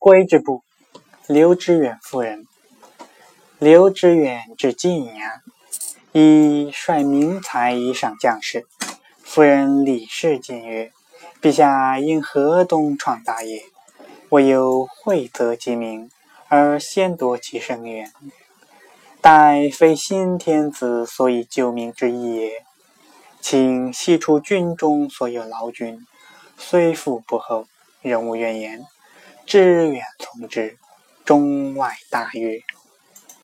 归之部，刘知远夫人。刘知远至晋阳，以率民才以上将士。夫人李氏进曰：“陛下因河东创大业，唯有惠泽其民，而先夺其生源。待非新天子所以救命之意也。请悉出军中所有劳军，虽富不厚，仍无怨言。知远从之，中外大悦。